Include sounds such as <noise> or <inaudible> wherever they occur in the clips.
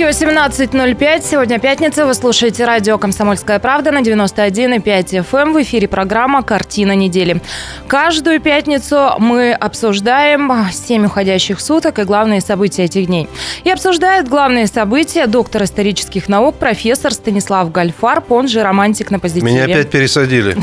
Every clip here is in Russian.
Иркутске 18.05. Сегодня пятница. Вы слушаете радио «Комсомольская правда» на 91,5 FM. Эм. В эфире программа «Картина недели». Каждую пятницу мы обсуждаем 7 уходящих суток и главные события этих дней. И обсуждает главные события доктор исторических наук, профессор Станислав Гальфар, он же романтик на позитиве. Меня опять пересадили.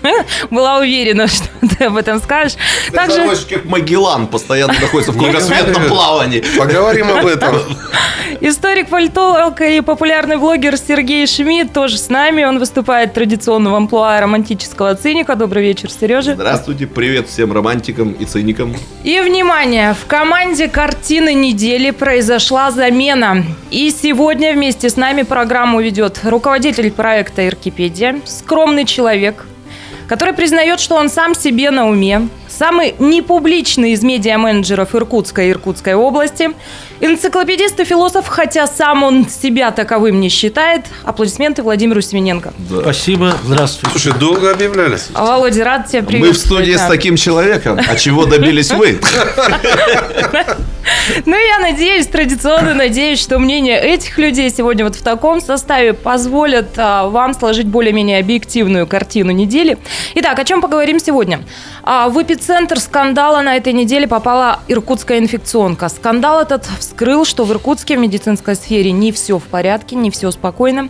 <laughs> Была уверена, <laughs> что ты об этом скажешь. Также... как Магеллан постоянно находится в кругосветном плавании. Поговорим об этом. <laughs> Историк, политолог и популярный блогер Сергей Шмидт тоже с нами. Он выступает традиционно в амплуа романтического циника. Добрый вечер, Сережа. Здравствуйте, привет всем романтикам и циникам. И, внимание, в команде «Картины недели» произошла замена. И сегодня вместе с нами программу ведет руководитель проекта «Иркипедия», скромный человек, который признает, что он сам себе на уме, самый непубличный из медиа-менеджеров Иркутской и Иркутской области, энциклопедист и философ, хотя сам он себя таковым не считает. Аплодисменты Владимиру Семененко. Да. Спасибо, здравствуйте. Слушай, долго объявляли. Володя, рад тебя приветствовать. Мы в студии с таким человеком. А чего добились вы? <laughs> Ну, я надеюсь, традиционно надеюсь, что мнение этих людей сегодня вот в таком составе позволят а, вам сложить более-менее объективную картину недели. Итак, о чем поговорим сегодня? А, в эпицентр скандала на этой неделе попала иркутская инфекционка. Скандал этот вскрыл, что в Иркутске в медицинской сфере не все в порядке, не все спокойно.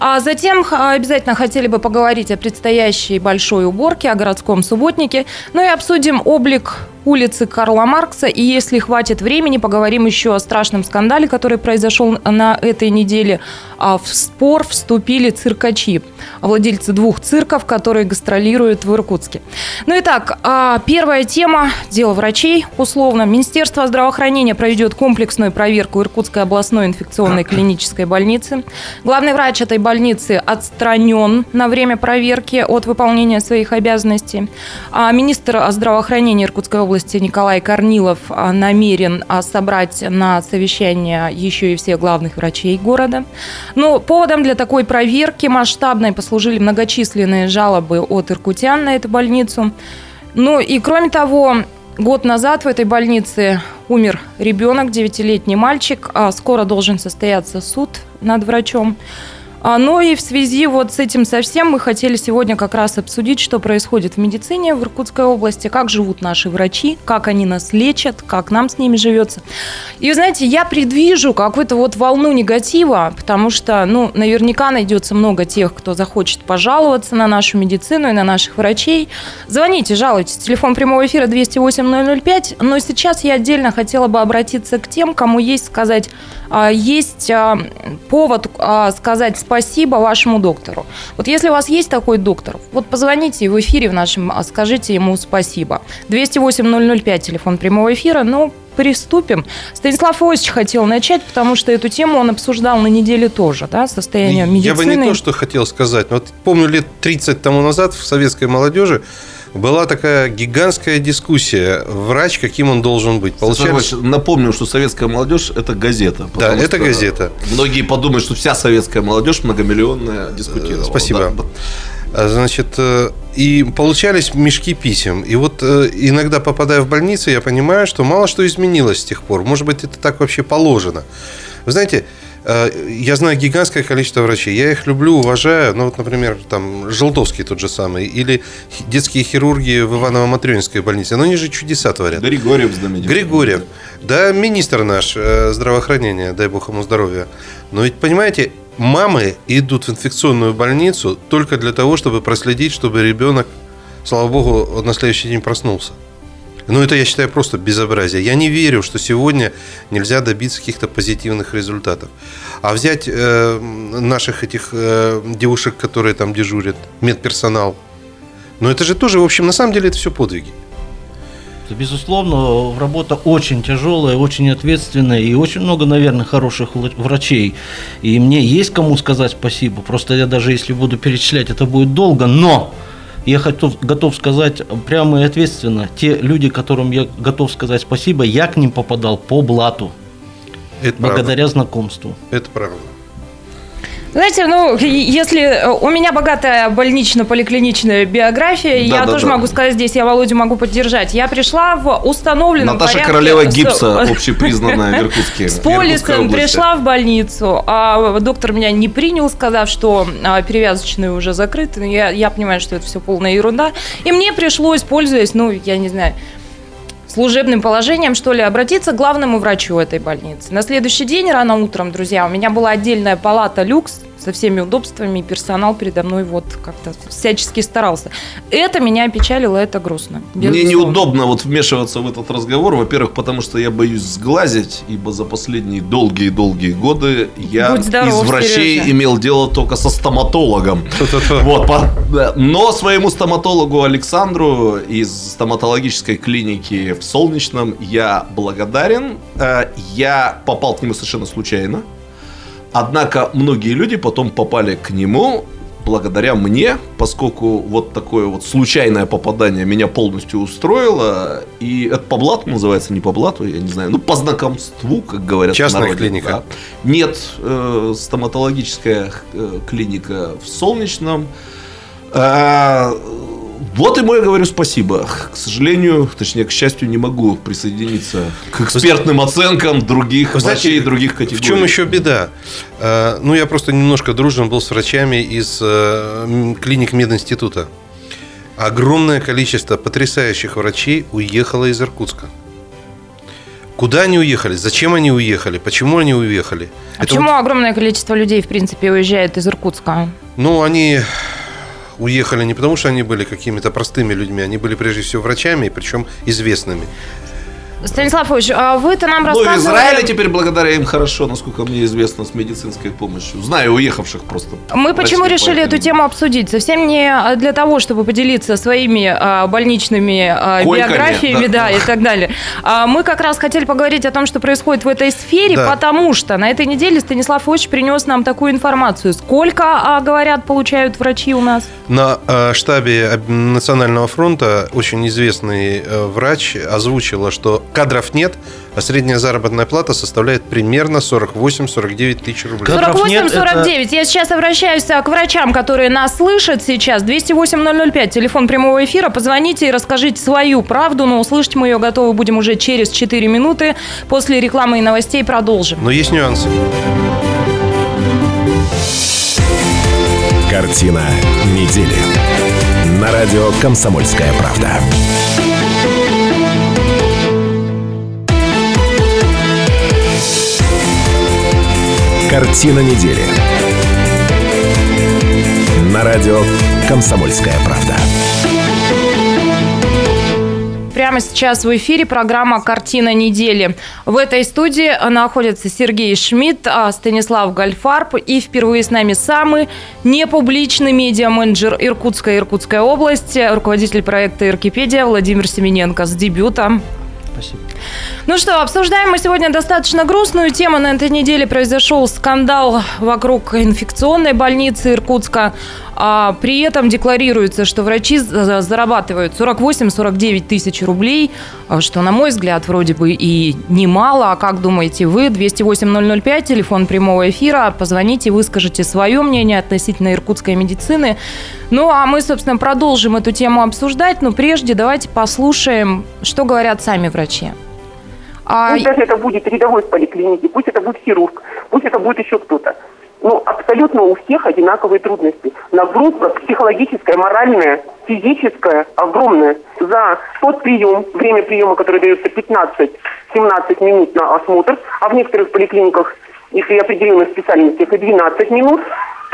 А затем обязательно хотели бы поговорить о предстоящей большой уборке, о городском субботнике, ну и обсудим облик улицы Карла Маркса. И если хватит времени, поговорим еще о страшном скандале, который произошел на этой неделе. А в спор вступили циркачи, владельцы двух цирков, которые гастролируют в Иркутске. Ну и так, а, первая тема – дело врачей, условно. Министерство здравоохранения проведет комплексную проверку Иркутской областной инфекционной <clears throat> клинической больницы. Главный врач этой больницы отстранен на время проверки от выполнения своих обязанностей. А министр здравоохранения Иркутской области Николай Корнилов а, намерен а, собрать на совещание еще и всех главных врачей города. Но поводом для такой проверки масштабной послужили многочисленные жалобы от иркутян на эту больницу. Ну и кроме того, год назад в этой больнице умер ребенок, девятилетний мальчик. А скоро должен состояться суд над врачом. А, ну и в связи вот с этим совсем мы хотели сегодня как раз обсудить, что происходит в медицине в Иркутской области, как живут наши врачи, как они нас лечат, как нам с ними живется. И, знаете, я предвижу какую-то вот волну негатива, потому что, ну, наверняка найдется много тех, кто захочет пожаловаться на нашу медицину и на наших врачей. Звоните, жалуйтесь. Телефон прямого эфира 208-005. Но сейчас я отдельно хотела бы обратиться к тем, кому есть сказать, а, есть а, повод сказать спасибо спасибо вашему доктору. Вот если у вас есть такой доктор, вот позвоните в эфире в нашем, а, скажите ему спасибо. 208-005, телефон прямого эфира, ну, приступим. Станислав Иосифович хотел начать, потому что эту тему он обсуждал на неделе тоже, да, состояние медицины. Я бы не то, что хотел сказать. Вот помню, лет 30 тому назад в советской молодежи была такая гигантская дискуссия. Врач, каким он должен быть. Получается... Напомню, что советская молодежь – это газета. Да, это газета. Многие подумают, что вся советская молодежь многомиллионная дискутировала. Спасибо. Да. А, значит, э, и получались мешки писем. И вот э, иногда, попадая в больницу, я понимаю, что мало что изменилось с тех пор. Может быть, это так вообще положено. Вы знаете, Э, я знаю гигантское количество врачей. Я их люблю, уважаю. Ну, вот, например, там Желтовский тот же самый. Или детские хирурги в Иваново-Матрёнинской больнице. Но они же чудеса творят. Григорьев знаменитый. Григорьев. Да, министр наш э, здравоохранения, дай бог ему здоровья. Но ведь, понимаете, мамы идут в инфекционную больницу только для того, чтобы проследить, чтобы ребенок, слава богу, на следующий день проснулся. Ну, это, я считаю, просто безобразие. Я не верю, что сегодня нельзя добиться каких-то позитивных результатов. А взять э, наших этих э, девушек, которые там дежурят, медперсонал, ну, это же тоже, в общем, на самом деле это все подвиги. Безусловно, работа очень тяжелая, очень ответственная и очень много, наверное, хороших врачей. И мне есть кому сказать спасибо. Просто я даже если буду перечислять, это будет долго. Но я готов, готов сказать прямо и ответственно, те люди, которым я готов сказать спасибо, я к ним попадал по блату. Это благодаря правда. знакомству. Это правда. Знаете, ну, если э, у меня богатая больнично-поликлиничная биография, я Да-да-да. тоже могу сказать здесь, я Володю могу поддержать. Я пришла в установленном Наташа порядке Королева гипса, <laughs> общепризнанная в Иркутске. С полисом пришла в больницу, а доктор меня не принял, сказав, что а, перевязочные уже закрыты. Я, я понимаю, что это все полная ерунда. И мне пришлось, пользуясь, ну, я не знаю, служебным положением, что ли, обратиться к главному врачу этой больницы. На следующий день, рано утром, друзья, у меня была отдельная палата люкс со всеми удобствами, и персонал передо мной вот как-то всячески старался. Это меня опечалило, это грустно. Мне безусловно. неудобно вот вмешиваться в этот разговор, во-первых, потому что я боюсь сглазить, ибо за последние долгие-долгие годы я здоров, из врачей Сережа. имел дело только со стоматологом. Вот, но своему стоматологу Александру из стоматологической клиники в Солнечном я благодарен. Э, Я попал к нему совершенно случайно. Однако многие люди потом попали к нему благодаря мне, поскольку вот такое вот случайное попадание меня полностью устроило. И это по блату называется, не по блату, я не знаю. Ну, по знакомству, как говорят Частная народе, клиника? да. Нет, э, стоматологическая э, клиника в Солнечном. А, вот ему я говорю спасибо. К сожалению, точнее, к счастью, не могу присоединиться к экспертным оценкам других Вы знаете, врачей и других В категорий. чем еще беда? Э, Ну, я просто немножко дружен был с врачами из э, клиник мединститута. Огромное количество потрясающих врачей уехало из Иркутска. Куда они уехали? Зачем они уехали? Почему они уехали? А Это почему вот- огромное количество людей, в принципе, уезжает из Иркутска? ну, они уехали не потому, что они были какими-то простыми людьми, они были прежде всего врачами, причем известными. Станислав Ильич, а вы-то нам Ну, рассказывали... Израиле теперь благодаря им хорошо, насколько мне известно, с медицинской помощью. Знаю уехавших просто. Мы почему решили поэтому- эту тему обсудить? Совсем не а, для того, чтобы поделиться своими а, больничными а, Койками, биографиями, да. да. и так далее. А мы как раз хотели поговорить о том, что происходит в этой сфере, Да. потому что на этой неделе Станислав Ильич принес нам такую информацию. Сколько, а, говорят, получают врачи у нас? На э, штабе Национального фронта очень известный э, врач озвучила, что кадров нет, а средняя заработная плата составляет примерно 48-49 тысяч рублей. Кадров нет, 48-49. Я сейчас обращаюсь а, к врачам, которые нас слышат сейчас. 208-005, телефон прямого эфира. Позвоните и расскажите свою правду, но услышать мы ее готовы будем уже через 4 минуты. После рекламы и новостей продолжим. Но есть нюансы. Картина недели. На радио «Комсомольская правда». Картина недели. На радио «Комсомольская правда». Прямо сейчас в эфире программа «Картина недели». В этой студии находятся Сергей Шмидт, а, Станислав Гальфарб и впервые с нами самый непубличный медиа-менеджер Иркутской и Иркутской области, руководитель проекта «Иркипедия» Владимир Семененко с дебютом. Спасибо. Ну что, обсуждаем мы сегодня достаточно грустную тему. На этой неделе произошел скандал вокруг инфекционной больницы Иркутска. А при этом декларируется, что врачи за- зарабатывают 48-49 тысяч рублей, а, что, на мой взгляд, вроде бы и немало. А как думаете вы? 208-005, телефон прямого эфира. Позвоните, выскажите свое мнение относительно иркутской медицины. Ну, а мы, собственно, продолжим эту тему обсуждать. Но прежде давайте послушаем, что говорят сами врачи. А, Пусть даже это будет рядовой в поликлинике, пусть это будет хирург, пусть это будет еще кто-то. Ну, абсолютно у всех одинаковые трудности. Нагрузка психологическая, моральная, физическая огромная. За тот прием, время приема, которое дается 15-17 минут на осмотр, а в некоторых поликлиниках, если определенных специальностях, и 12 минут,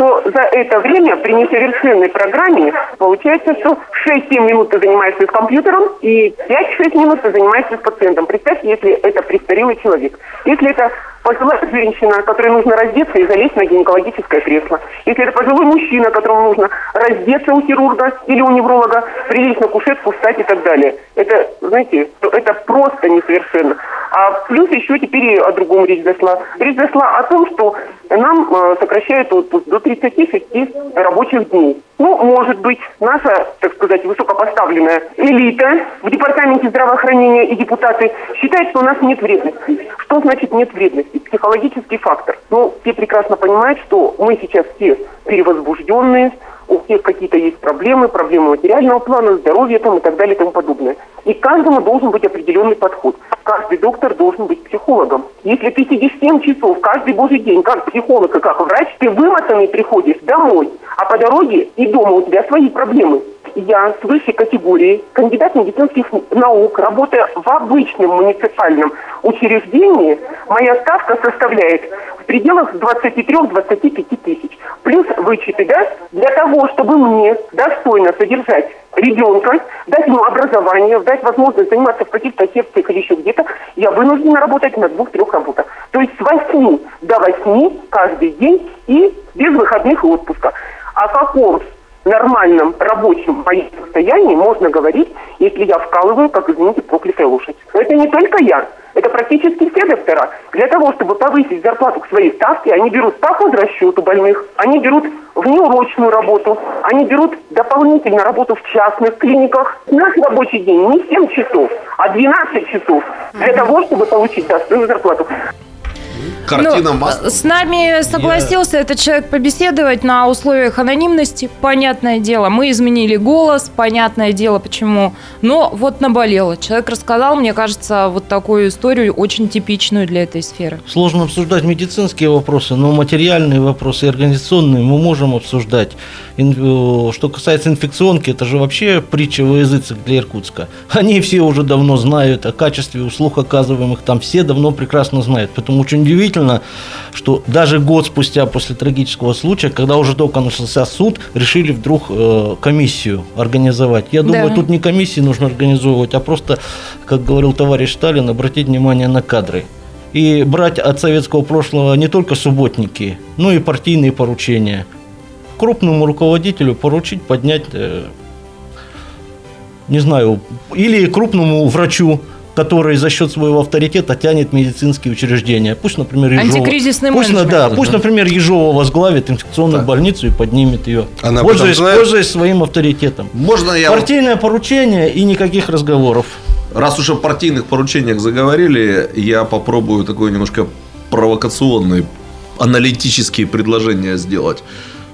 то за это время при несовершенной программе получается, что 6-7 минут ты занимаешься с компьютером и 5-6 минут ты занимаешься с пациентом. Представьте, если это престарелый человек. Если это пожилая женщина, которой нужно раздеться и залезть на гинекологическое кресло. Если это пожилой мужчина, которому нужно раздеться у хирурга или у невролога, прилечь на кушетку, встать и так далее. Это знаете, что это просто несовершенно. А плюс еще теперь о другом речь зашла. Речь зашла о том, что нам э, сокращают отпуск до 36 рабочих дней. Ну, может быть, наша, так сказать, высокопоставленная элита в департаменте здравоохранения и депутаты считают, что у нас нет вредности. Что значит нет вредности? Психологический фактор. Ну, все прекрасно понимают, что мы сейчас все перевозбужденные, у всех какие-то есть проблемы, проблемы материального плана, здоровья там и так далее и тому подобное. И каждому должен быть определенный подход. Каждый доктор должен быть психологом. Если ты сидишь 7 часов каждый божий день, как психолог и как врач, ты вымотанный приходишь домой, а по дороге и дома у тебя свои проблемы. Я с высшей категории, кандидат медицинских наук, работая в обычном муниципальном учреждении, моя ставка составляет в пределах 23-25 тысяч. Плюс вычеты, да, для того, чтобы мне достойно содержать ребенка, дать ему образование, дать возможность заниматься в каких-то секциях или еще где-то, я вынуждена работать на двух-трех работах. То есть с 8 до 8 каждый день и без выходных и отпуска. О каком нормальном рабочем моем состоянии можно говорить, если я вкалываю, как, извините, проклятая лошадь. Но это не только я. Это практически все доктора. Для того, чтобы повысить зарплату к своей ставке, они берут по хозрасчету больных, они берут внеурочную работу, они берут дополнительно работу в частных клиниках. Наш рабочий день не 7 часов, а 12 часов для того, чтобы получить достойную зарплату. Картина Ну, масла. С нами согласился этот человек побеседовать на условиях анонимности. Понятное дело, мы изменили голос, понятное дело, почему. Но вот наболело. Человек рассказал, мне кажется, вот такую историю, очень типичную для этой сферы. Сложно обсуждать медицинские вопросы, но материальные вопросы и организационные мы можем обсуждать. Э, Что касается инфекционки, это же вообще притча во языцах для Иркутска. <laughs> Они все уже давно знают о качестве услуг, оказываемых там, все давно прекрасно знают. Поэтому очень удивительно, что даже год спустя после трагического случая, когда уже только начался суд, решили вдруг э, комиссию организовать. Я думаю, Да. тут не комиссии нужно организовывать, а просто, как говорил товарищ Сталин, обратить внимание на кадры. И брать от советского прошлого не только субботники, но и партийные поручения. Крупному руководителю поручить поднять, э, не знаю, или крупному врачу, который за счет своего авторитета тянет медицинские учреждения. Пусть, например, Ежова... Антикризисный пусть, на- да, пусть, например, Ежова возглавит инфекционную Так. больницу и поднимет ее. Она пользуясь, знает? пользуясь своим авторитетом. Можно я... Партийное поручение и никаких разговоров. Раз уж о партийных поручениях заговорили, я попробую такое немножко провокационное аналитические предложения сделать.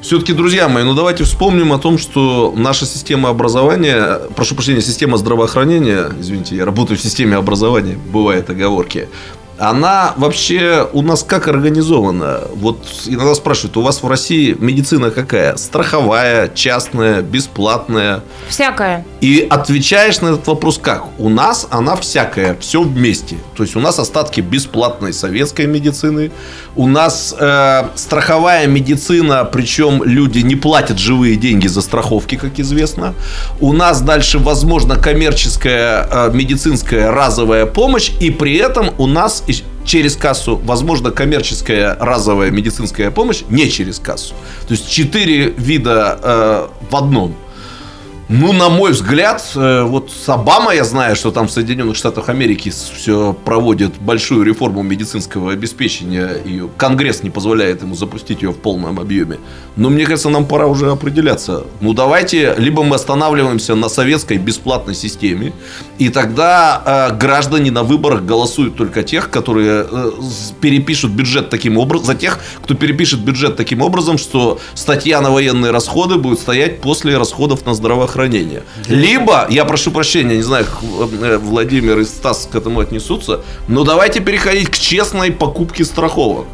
Все-таки, друзья мои, ну давайте вспомним о том, что наша система образования, прошу прощения, система здравоохранения, извините, я работаю в системе образования, бывают оговорки, она вообще у нас как организована? Вот иногда спрашивают, у вас в России медицина какая? Страховая, частная, бесплатная? Всякое. И отвечаешь на этот вопрос как? У нас она всякая, все вместе. То есть у нас остатки бесплатной советской медицины, у нас э, страховая медицина, причем люди не платят живые деньги за страховки, как известно. У нас дальше, возможно, коммерческая э, медицинская разовая помощь, и при этом у нас через кассу, возможно, коммерческая разовая медицинская помощь не через кассу. То есть четыре вида э, в одном. Ну, на мой взгляд, э, вот с Обама я знаю, что там в Соединенных Штатах Америки все проводит большую реформу медицинского обеспечения, и Конгресс не позволяет ему запустить ее в полном объеме. Но мне кажется, нам пора уже определяться. Ну, давайте, либо мы останавливаемся на советской бесплатной системе, и тогда э, граждане на выборах голосуют только тех, которые э, перепишут бюджет таким образом, за тех, кто перепишет бюджет таким образом, что статья на военные расходы будет стоять после расходов на здравоохранение. Либо, я прошу прощения, не знаю, как э, Владимир и Стас к этому отнесутся, но давайте переходить к честной покупке страховок.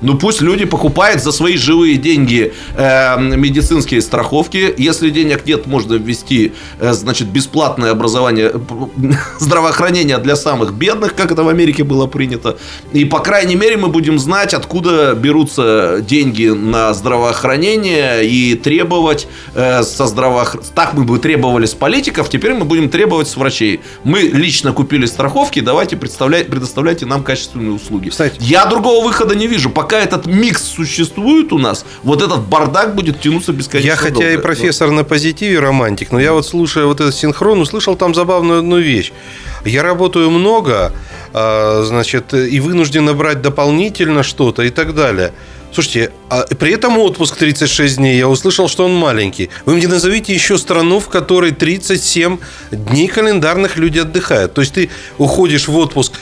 Ну пусть люди покупают за свои живые деньги э, медицинские страховки. Если денег нет, можно ввести, э, значит, бесплатное образование, э, <laughs> здравоохранение для самых бедных, как это в Америке было принято. И по крайней мере мы будем знать, откуда берутся деньги на здравоохранение и требовать э, со здравоох... Так мы бы требовали с политиков, теперь мы будем требовать с врачей. Мы лично купили страховки, давайте предоставляйте нам качественные услуги. Кстати. Я другого выхода не вижу. Пока пока этот микс существует у нас, вот этот бардак будет тянуться бесконечно Я хотя долго. и профессор на позитиве, романтик, но я вот слушая вот этот синхрон, услышал там забавную одну вещь. Я работаю много, а, значит, и вынужден брать дополнительно что-то и так далее. Слушайте, а при этом отпуск 36 дней, я услышал, что он маленький. Вы мне назовите еще страну, в которой 37 дней календарных люди отдыхают. То есть ты уходишь в отпуск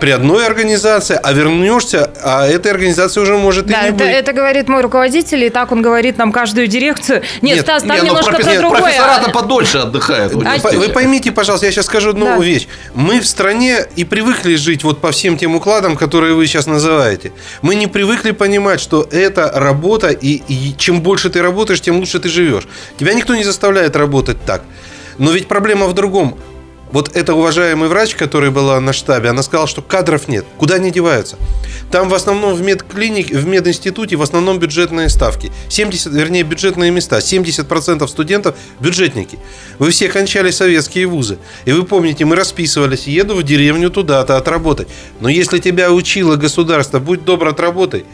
при одной организации, а вернешься, а этой организации уже может Да, и не это, быть. это говорит мой руководитель, и так он говорит нам каждую дирекцию. Нет, Нет, Стас, там Не, ну, немножко профи- про нет, другое. профессора-то подольше отдыхают. Вы, вы поймите, пожалуйста, я сейчас скажу одну Да. вещь. Мы в стране и привыкли жить вот по всем тем укладам, которые вы сейчас называете. Мы не привыкли понимать, что это работа, и, и чем больше ты работаешь, тем лучше ты живешь. Тебя никто не заставляет работать так. Но ведь проблема в другом. Вот эта уважаемый врач, которая была на штабе, она сказала, что кадров нет. Куда они деваются? Там в основном в медклинике, в мединституте в основном бюджетные ставки. 70, вернее, бюджетные места. 70% студентов – бюджетники. Вы все кончали советские вузы. И вы помните, мы расписывались, еду в деревню туда-то отработать. Но если тебя учило государство, будь добр, отработай.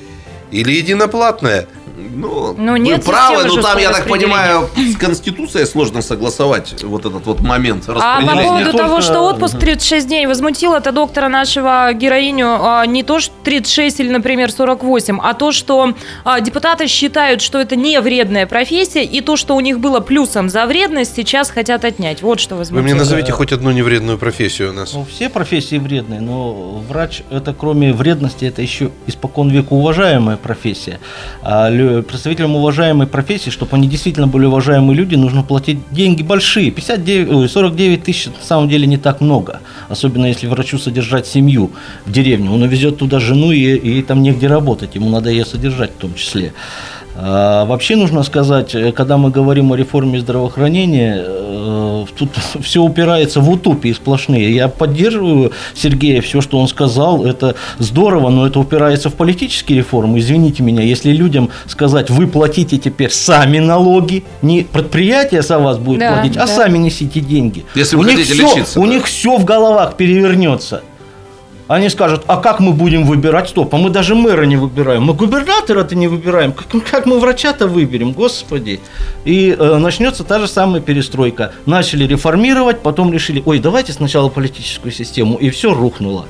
Или иди на платное. Ну, Ну, вы нет правы, системы но там, я так понимаю, с Конституцией сложно согласовать вот этот вот момент А по поводу не того, только- что отпуск 36 дней возмутил это доктора нашего героиню а, не то, что 36 или, например, 48, а то, что а, депутаты считают, что это не вредная профессия, и то, что у них было плюсом за вредность, сейчас хотят отнять. Вот что Вы возмутило. мне назовите хоть одну невредную профессию у нас. Ну, все профессии вредные, но врач это кроме вредности, это еще испокон века уважаемая профессия. А представителям уважаемой профессии, чтобы они действительно были уважаемые люди, нужно платить деньги большие. 59, ой, 49 тысяч на самом деле не так много. Особенно если врачу содержать семью в деревне. Он увезет туда жену и, и там негде работать. Ему надо ее содержать в том числе. А, Вообще нужно сказать, э, когда мы говорим о реформе здравоохранения, э, тут <laughs> все упирается в утопии сплошные. Я поддерживаю Сергея, все, что он сказал, это здорово, но это упирается в политические реформы. Извините меня, если людям сказать, вы платите теперь сами налоги, не предприятие за вас будет Да, платить, да. а сами несите деньги. Если вы у них хотите всё- лечиться, У да. них все в головах перевернется. Они скажут, а как мы будем выбирать? Стоп, а мы даже мэра не выбираем. Мы губернатора-то не выбираем. Как, как мы врача-то выберем, господи. И э, начнется та же самая перестройка. Начали реформировать, потом решили, ой, давайте сначала политическую систему. И все рухнуло.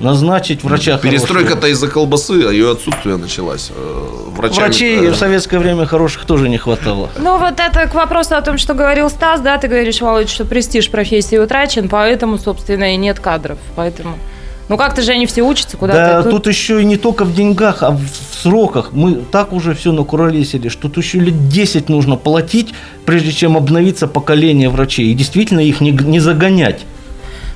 Назначить врача хорошего. Перестройка-то из-за колбасы, а ее отсутствие началась. Э, Врачами, Врачей э, в советское время хороших тоже не хватало. Ну, вот это к вопросу о том, что говорил Стас, да, ты говоришь, Володь, что престиж профессии утрачен, поэтому, собственно, и нет кадров. Поэтому. Ну, как-то же они все учатся Да, куда-то. тут... еще и не только в деньгах, а в, в сроках. Мы так уже все накуролесили, что тут еще лет 10 нужно платить, прежде чем обновиться поколение врачей. И действительно их не, не загонять.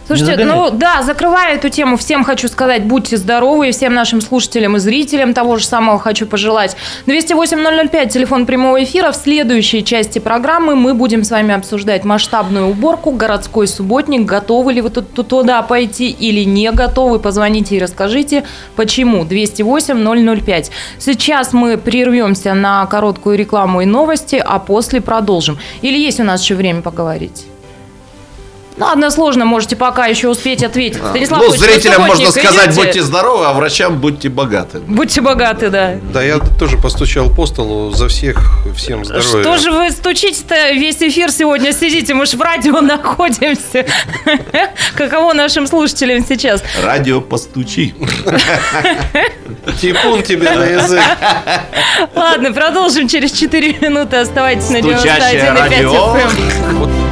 Слушайте, ну да, закрывая эту тему, всем хочу сказать, будьте здоровы, и всем нашим слушателям и зрителям того же самого хочу пожелать. 208-005, телефон прямого эфира. В следующей части программы мы будем с вами обсуждать масштабную уборку, городской субботник, готовы ли вы тут туда пойти или не готовы. Позвоните и расскажите, почему. 208-005. Сейчас мы прервемся на короткую рекламу и новости, а после продолжим. Или есть у нас еще время поговорить? Ну, односложно можете пока еще успеть ответить. Станислав Ну, Ильич, зрителям можно сказать, идете? будьте здоровы, а врачам будьте богаты. Будьте богаты, да. Да, я тоже постучал по столу за всех, всем здоровья. Что же вы стучите-то весь эфир сегодня сидите? Мы ж в радио <laughs> находимся. <laughs> Каково нашим слушателям сейчас? Радио постучи. <laughs> Типун тебе на язык. Ладно, продолжим через 4 минуты. Оставайтесь на Стучащее 91,5 радио. FM.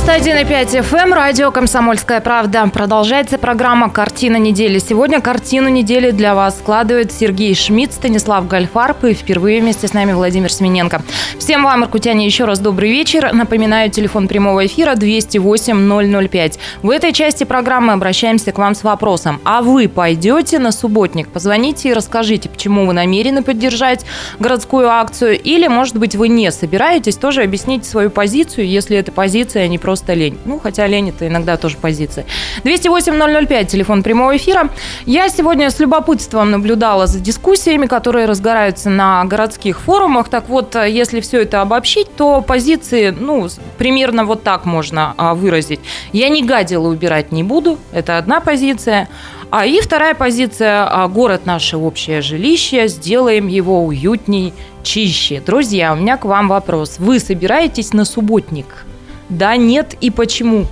91,5 FM, радио «Комсомольская правда». Продолжается программа «Картина недели». Сегодня картину недели для вас складывают Сергей Шмидт, Станислав Гальфарб и впервые вместе с нами Владимир Смененко. Всем вам, иркутяне, еще раз добрый вечер. Напоминаю, телефон прямого эфира 208-005. В этой части программы обращаемся к вам с вопросом. А вы пойдете на субботник? Позвоните и расскажите, почему вы намерены поддержать городскую акцию. Или, может быть, вы не собираетесь, тоже объясните свою позицию, если эта позиция не просто лень. Ну, хотя лень это иногда тоже позиция. 208-005, телефон прямого эфира. Я сегодня с любопытством наблюдала за дискуссиями, которые разгораются на городских форумах. Так вот, если все это обобщить, то позиции, ну, примерно вот так можно а, выразить. Я не гадила убирать не буду, это одна позиция. А и вторая позиция а, – город наше общее жилище, сделаем его уютней, чище. Друзья, у меня к вам вопрос. Вы собираетесь на субботник? Да, нет и почему?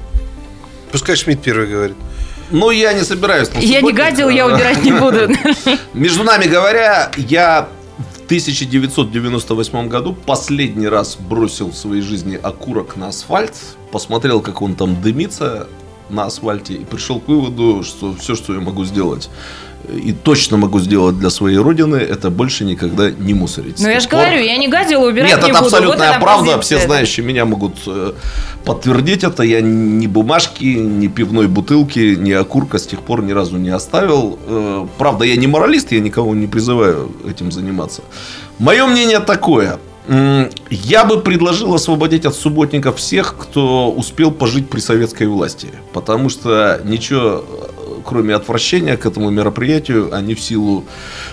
Пускай Шмидт первый говорит. Ну, я не собираюсь. на Я не гадил, я убирать не буду. <laughs> Между нами говоря, я в 1998 году последний раз бросил в своей жизни окурок на асфальт, посмотрел, как он там дымится на асфальте, и пришел к выводу, что все, что я могу сделать, и точно могу сделать для своей родины, это больше никогда не мусорить. Ну, я же пор- говорю, я не гадила, убирать Нет, не это буду. абсолютная Вот правда. позиция. Все знающие меня могут э, подтвердить это. Я ни бумажки, ни пивной бутылки, ни окурка с тех пор ни разу не оставил. Э, Правда, я не моралист, я никого не призываю этим заниматься. Мое мнение такое. Я бы предложил освободить от субботников всех, кто успел пожить при советской власти. Потому что ничего, кроме отвращения к этому мероприятию, они в силу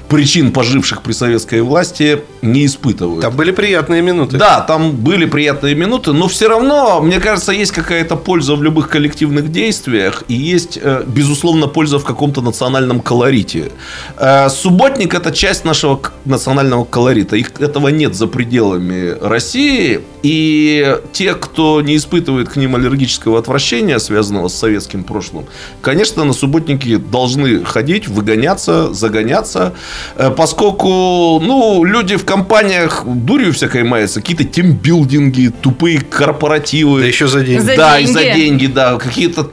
причин, поживших при советской власти, не испытывают. Там были приятные минуты. Да, там были приятные минуты, но все равно, мне кажется, есть какая-то польза в любых коллективных действиях и есть, э, безусловно, польза в каком-то национальном колорите. Э, Субботник – это часть нашего национального колорита. Их, этого нет за пределами России. И те, кто не испытывает к ним аллергического отвращения, связанного с советским прошлым, конечно, на субботники должны ходить, выгоняться, загоняться, Э, поскольку, ну, люди в компаниях дурью всякой маются, какие-то тимбилдинги, тупые корпоративы. Да еще за день. За да, и деньги. за деньги, да. Какие-то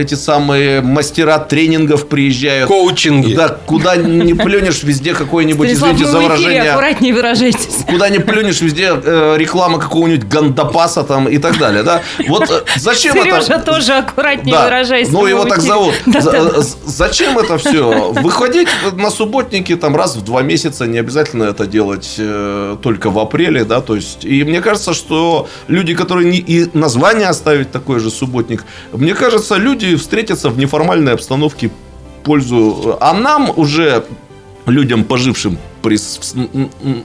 эти самые мастера тренингов приезжают. Коучинги. Да, куда не плюнешь, везде какой-нибудь, извините вы за выражение, аккуратнее выражайтесь. куда не плюнешь, везде э, реклама какого-нибудь гандапаса там и так далее, да. Вот э, зачем Сережа это? тоже аккуратнее Да. выражайся. Ну, его так зовут. Да, да, Зачем это все? Выходить на субботники там раз в два месяца, не обязательно это делать э, только в апреле, да, то есть, и мне кажется, что люди, которые не, и название оставить такой же субботник, мне кажется, люди встретятся в неформальной обстановке пользу, а нам уже людям, пожившим при,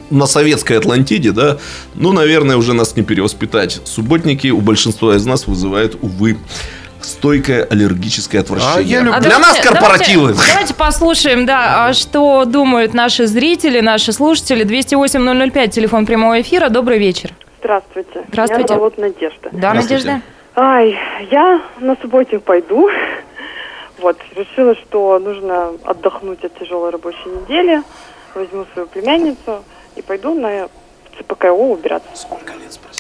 на советской Атлантиде, да, ну, наверное, уже нас не перевоспитать. Субботники у большинства из нас вызывают, увы, стойкое аллергическое отвращение. А я люблю- А Для давайте- нас корпоративы. Давайте, давайте послушаем, да, а что думают наши зрители, наши слушатели. 208-005, телефон прямого эфира. Добрый вечер. Здравствуйте. Здравствуйте. Меня зовут Надежда. Да. Надежда? Ай, я на субботе пойду. Вот, решила, что нужно отдохнуть от тяжелой рабочей недели. Возьму свою племянницу и пойду на ЦПКО убираться. А, с-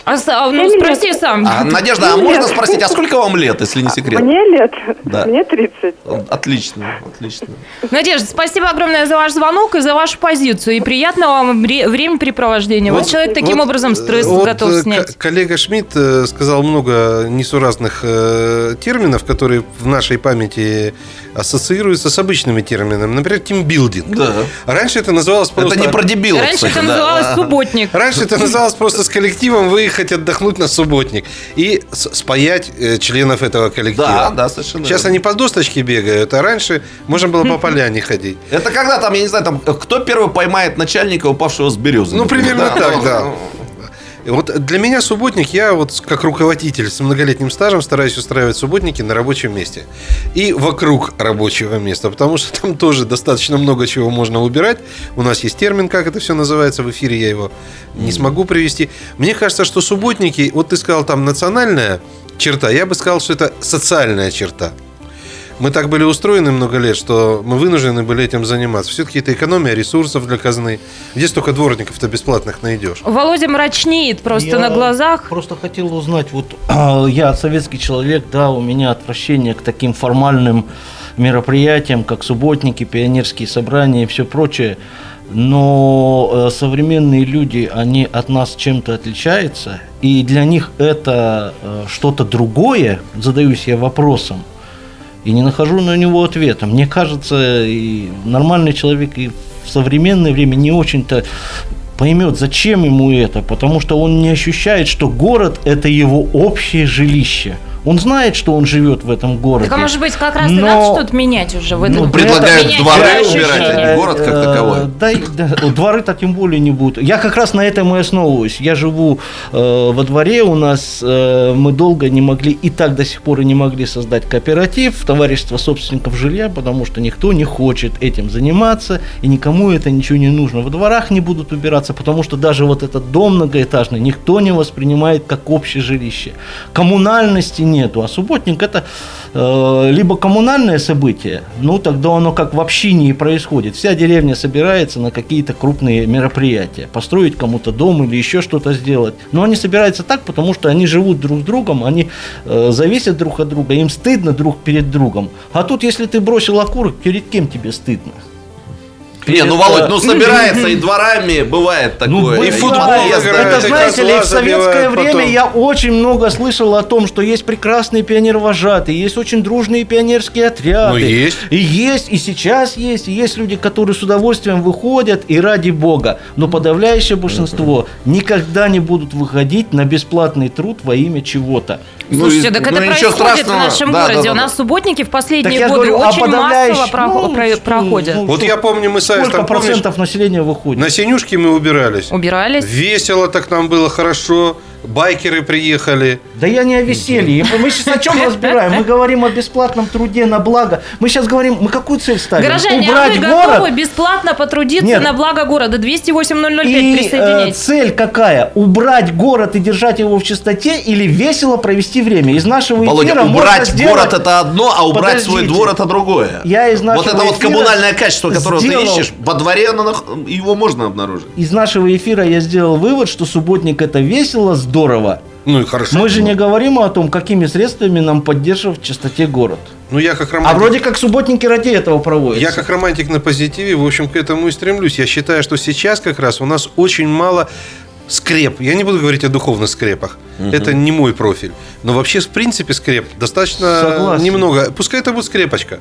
а, ну, спроси сам. А, Надежда, а Нет. можно спросить, а сколько вам лет, если не секрет? Мне лет, Да. мне 30. Отлично, отлично. Надежда, спасибо огромное за ваш звонок и за вашу позицию. И приятного вам вре- времяпрепровождения. Вот, Вот- человек таким вот, образом стресс вот, готов э, снять. к- коллега Шмидт э, сказал много несуразных э, терминов, которые в нашей памяти ассоциируются с обычными терминами. Например, тимбилдинг. Да. Раньше это называлось просто... Это не про дебилов, Раньше кстати, это да. называлось субботник. <laughs> Раньше это называлось просто с коллективом выехать отдохнуть на субботник и спаять э, членов этого коллектива. Да, да, совершенно Сейчас верно. они по досточке бегают, а раньше можно было по <laughs> поляне ходить. Это когда там, я не знаю, там, кто первый поймает начальника, упавшего с березы? Ну, например, примерно так, ну, да. Вот для меня субботник, я вот как руководитель с многолетним стажем стараюсь устраивать субботники на рабочем месте. И вокруг рабочего места, потому что там тоже достаточно много чего можно убирать. У нас есть термин, как это все называется, в эфире я его не смогу привести. Мне кажется, что субботники, вот ты сказал там национальная черта, я бы сказал, что это социальная черта. Мы так были устроены много лет, что мы вынуждены были этим заниматься. Все-таки это экономия ресурсов для казны. Где столько дворников-то бесплатных найдешь? Володя мрачнеет просто Я на глазах. Просто хотел узнать, вот <clears throat> я советский человек, да, у меня отвращение к таким формальным мероприятиям, как субботники, пионерские собрания и все прочее. Но э, современные люди, они от нас чем-то отличаются, и для них это э, что-то другое, задаюсь я вопросом, и не нахожу на него ответа. Мне кажется, и нормальный человек и в современное время не очень-то поймет, зачем ему это, потому что он не ощущает, что город – это его общее жилище. Он знает, что он живет в этом городе. Так, а может быть, как раз и Но- надо что-то менять уже в этом Ну, предлагают Менять дворы убирать, а не город как Э, таковой. Да, и- да, дворы-то тем более не будут. Я как раз на этом и основываюсь. Я живу э, во дворе, у нас э, мы долго не могли, и так до сих пор и не могли создать кооператив, товарищество собственников жилья, потому что никто не хочет этим заниматься, и никому это ничего не нужно. Во дворах не будут убираться, потому что даже вот этот дом многоэтажный никто не воспринимает как общее жилище. Коммунальности нету, а субботник это э, либо коммунальное событие, ну тогда оно как в общине и происходит. Вся деревня собирается на какие-то крупные мероприятия, построить кому-то дом или еще что-то сделать. Но они собираются так, потому что они живут друг с другом, они э, зависят друг от друга, им стыдно друг перед другом. А тут, если ты бросил окурок, перед кем тебе стыдно? Не, ну, Володь, ну собирается <laughs> и дворами бывает такое. бывает. и футбол Это, знаете ли, в советское время потом. я очень много слышал о том, что есть прекрасные пионервожатые, есть очень дружные пионерские отряды. Ну, есть. И есть, и сейчас есть, и есть люди, которые с удовольствием выходят, и ради бога. Но подавляющее большинство никогда не будут выходить на бесплатный труд во имя чего-то. Ну, Слушайте, и- так ну, это ничего происходит страшного. в нашем Да, городе. да, У да, нас субботники в последние годы говорю, а очень массово ну, проходят. ну, Вот я помню, мы с Сколько помнишь, процентов населения выходит? на Синюшке мы убирались. Убирались. Весело так нам было, хорошо. Байкеры приехали. Да я не о веселье. Мы сейчас о чем разбираем? Мы говорим о бесплатном труде на благо. Мы сейчас говорим, мы какую цель ставим? Горожане, а Убрать вы город? готовы бесплатно потрудиться Нет. на благо города? 208-005, И э, присоединяйтесь. цель какая? Убрать город и держать его в чистоте или весело провести время? Из нашего эфира Володя, убрать сделать- город это одно, а убрать свой Подождите. двор это другое. Я из нашего вот это вот эфира коммунальное качество, которое сделал- ты ищешь, во дворе оно его можно обнаружить. Из нашего эфира я сделал вывод, что субботник это весело, здорово. Ну и хорошо. Мы же не говорим о том, какими средствами нам поддерживать в чистоте город. Ну я как А романтик. вроде как субботники ради этого проводятся. Я как романтик на позитиве, в общем, к этому и стремлюсь. Я считаю, что сейчас как раз у нас очень мало скреп. Я не буду говорить о духовных скрепах. Это не мой профиль. Но вообще, в принципе, скреп достаточно Согласен. немного. Пускай это будет скрепочка.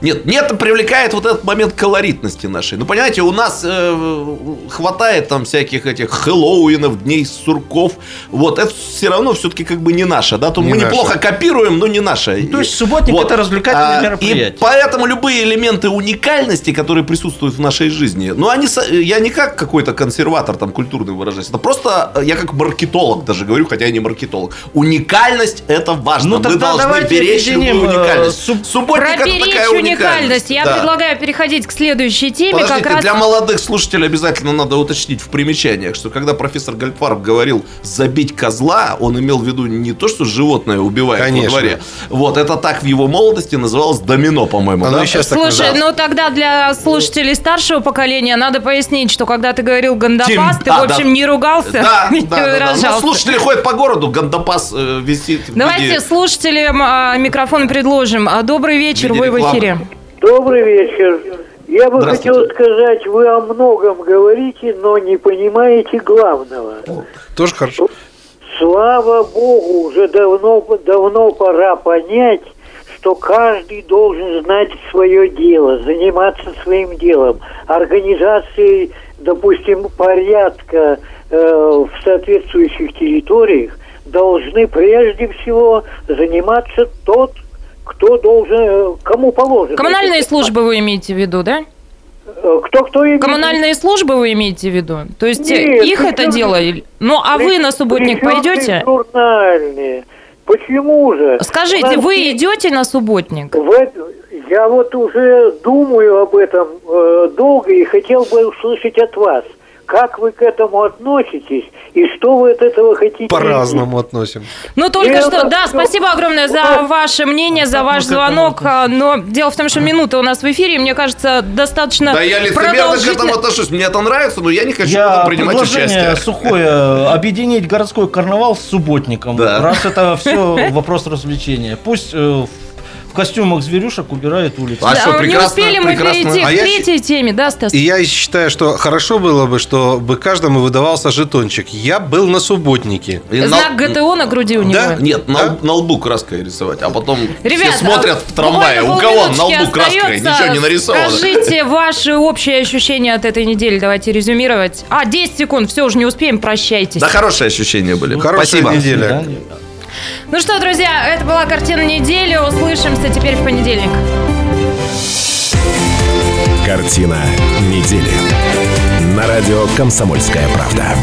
Нет, нет, привлекает вот этот момент колоритности нашей. Ну, понимаете, у нас э, хватает там всяких этих Хэллоуинов, дней сурков. Вот, это все равно все-таки как бы не наше, да? То Не мы наше. неплохо копируем, но не наше. то есть субботник это развлекательное А, мероприятие. И поэтому любые элементы уникальности, которые присутствуют в нашей жизни, ну, они, я не как какой-то консерватор там культурный выражаюсь, это просто э, я как маркетолог даже говорю, хотя я не маркетолог. Уникальность это важно. Ну, мы должны беречь любую э, уникальность. суб- Субботник это такая уникальность. Уникальность. Я Да. предлагаю переходить к следующей теме. Подождите, как раз... для молодых слушателей обязательно надо уточнить в примечаниях, что когда профессор Гальпаров говорил «забить козла», он имел в виду не то, что животное убивает Конечно. во дворе. Вот, это так в его молодости называлось домино, по-моему. Оно да? сейчас так Слушай, называется. ну тогда для слушателей старшего поколения надо пояснить, что когда ты говорил гандапас, Тим- ты, а, в общем, да. не ругался, Да, <laughs> не да, да, да. выражался. Ну, слушатели ходят по городу, гандапас э, висит. Давайте виде- слушателям а, микрофон предложим. А, Добрый вечер, вы в эфире. Добрый вечер. Я бы хотел сказать, вы о многом говорите, но не понимаете главного. Тоже хорошо. Слава Богу, уже давно, давно пора понять, что каждый должен знать свое дело, заниматься своим делом. Организации, допустим, порядка э, в соответствующих территориях должны прежде всего заниматься тот, кто должен, э, кому положено. Коммунальные службы вы имеете в виду, да? Э, Кто, кто имеет- Коммунальные службы вы имеете в виду? То есть э, Нет, их при это дело? Ну, а вы на субботник пойдете? Журнальные. Почему же? Скажите, нас вы идете на субботник? в Я вот уже думаю об этом э, долго и хотел бы услышать от вас. Как вы к этому относитесь и что вы от этого хотите? По-разному относим. Ну, только Это что, да, спасибо огромное за ваше мнение, за ваш этому звонок. а, Но дело в том, что минута у нас в эфире, и мне кажется, достаточно Да я лицемерно к этому отношусь. Мне это нравится, но я не хочу в Я этом принимать участие. сухое объединить городской карнавал с субботником. Да. Раз это все <laughs> вопрос развлечения. Пусть э, в костюмах зверюшек убирают улицу. А Да, что, не прекрасно, успели мы прекрасно. перейти А к я третьей теме, да, Стас? И я считаю, что хорошо было бы, чтобы каждому выдавался жетончик. Я был на субботнике. И на- Знак ГТО на груди у него. Да? Нет, на, Да? на лбу краской рисовать, а потом Ребят, все смотрят а в трамвае, у кого на лбу краской, ничего не нарисовано. Скажите ваши общие ощущения от этой недели, давайте резюмировать. А, 10 секунд, все, уже не успеем, прощайтесь. Да хорошие ощущения были. Хорошая Спасибо. неделя. Ну что, друзья, это была картина недели. Услышимся теперь в понедельник. Картина недели. На радио «Комсомольская правда».